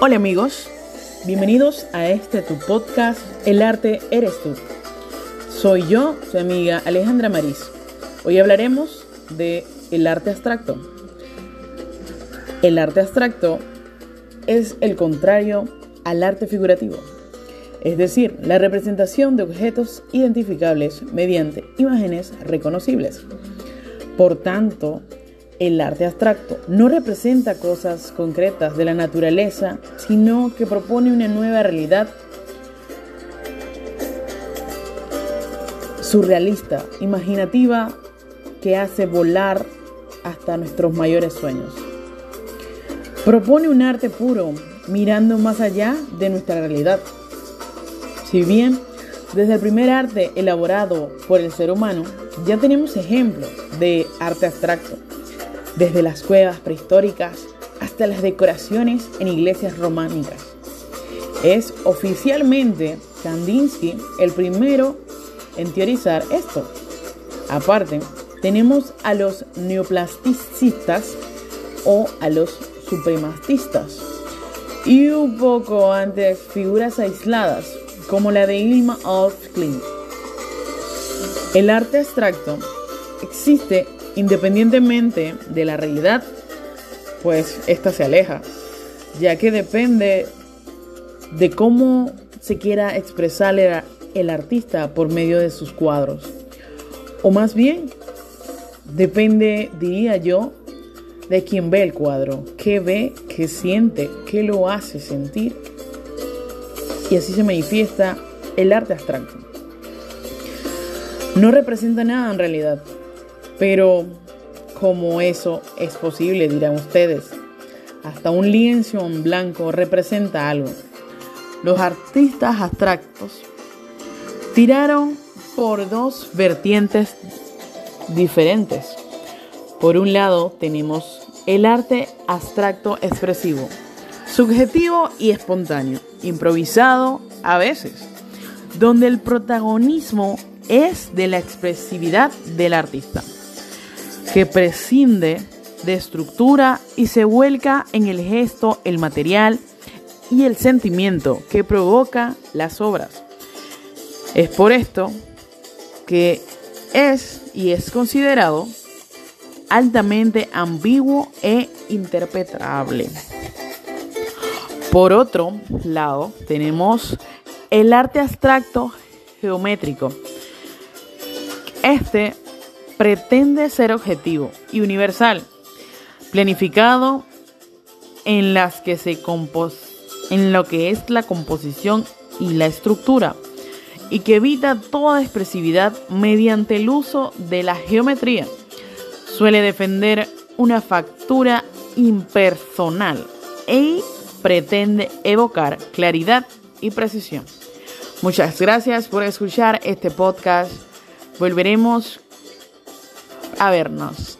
Hola amigos, bienvenidos a este tu podcast El arte eres tú. Soy yo, su amiga Alejandra Maris. Hoy hablaremos de el arte abstracto. El arte abstracto es el contrario al arte figurativo, es decir, la representación de objetos identificables mediante imágenes reconocibles. Por tanto, el arte abstracto no representa cosas concretas de la naturaleza, sino que propone una nueva realidad surrealista, imaginativa, que hace volar hasta nuestros mayores sueños. Propone un arte puro, mirando más allá de nuestra realidad. Si bien desde el primer arte elaborado por el ser humano, ya tenemos ejemplos de arte abstracto desde las cuevas prehistóricas hasta las decoraciones en iglesias románicas. Es oficialmente Kandinsky el primero en teorizar esto. Aparte, tenemos a los neoplasticistas o a los suprematistas. Y un poco antes figuras aisladas como la de Ilma Klein. El arte abstracto existe Independientemente de la realidad, pues esta se aleja, ya que depende de cómo se quiera expresar el artista por medio de sus cuadros. O más bien, depende, diría yo, de quien ve el cuadro, qué ve, qué siente, qué lo hace sentir. Y así se manifiesta el arte abstracto. No representa nada en realidad, pero, ¿cómo eso es posible? Dirán ustedes. Hasta un lienzo en blanco representa algo. Los artistas abstractos tiraron por dos vertientes diferentes. Por un lado tenemos el arte abstracto expresivo, subjetivo y espontáneo, improvisado a veces, donde el protagonismo es de la expresividad del artista que prescinde de estructura y se vuelca en el gesto, el material y el sentimiento que provoca las obras. Es por esto que es y es considerado altamente ambiguo e interpretable. Por otro lado, tenemos el arte abstracto geométrico. Este pretende ser objetivo y universal, planificado en las que se en lo que es la composición y la estructura y que evita toda expresividad mediante el uso de la geometría. Suele defender una factura impersonal e pretende evocar claridad y precisión. Muchas gracias por escuchar este podcast. Volveremos a vernos.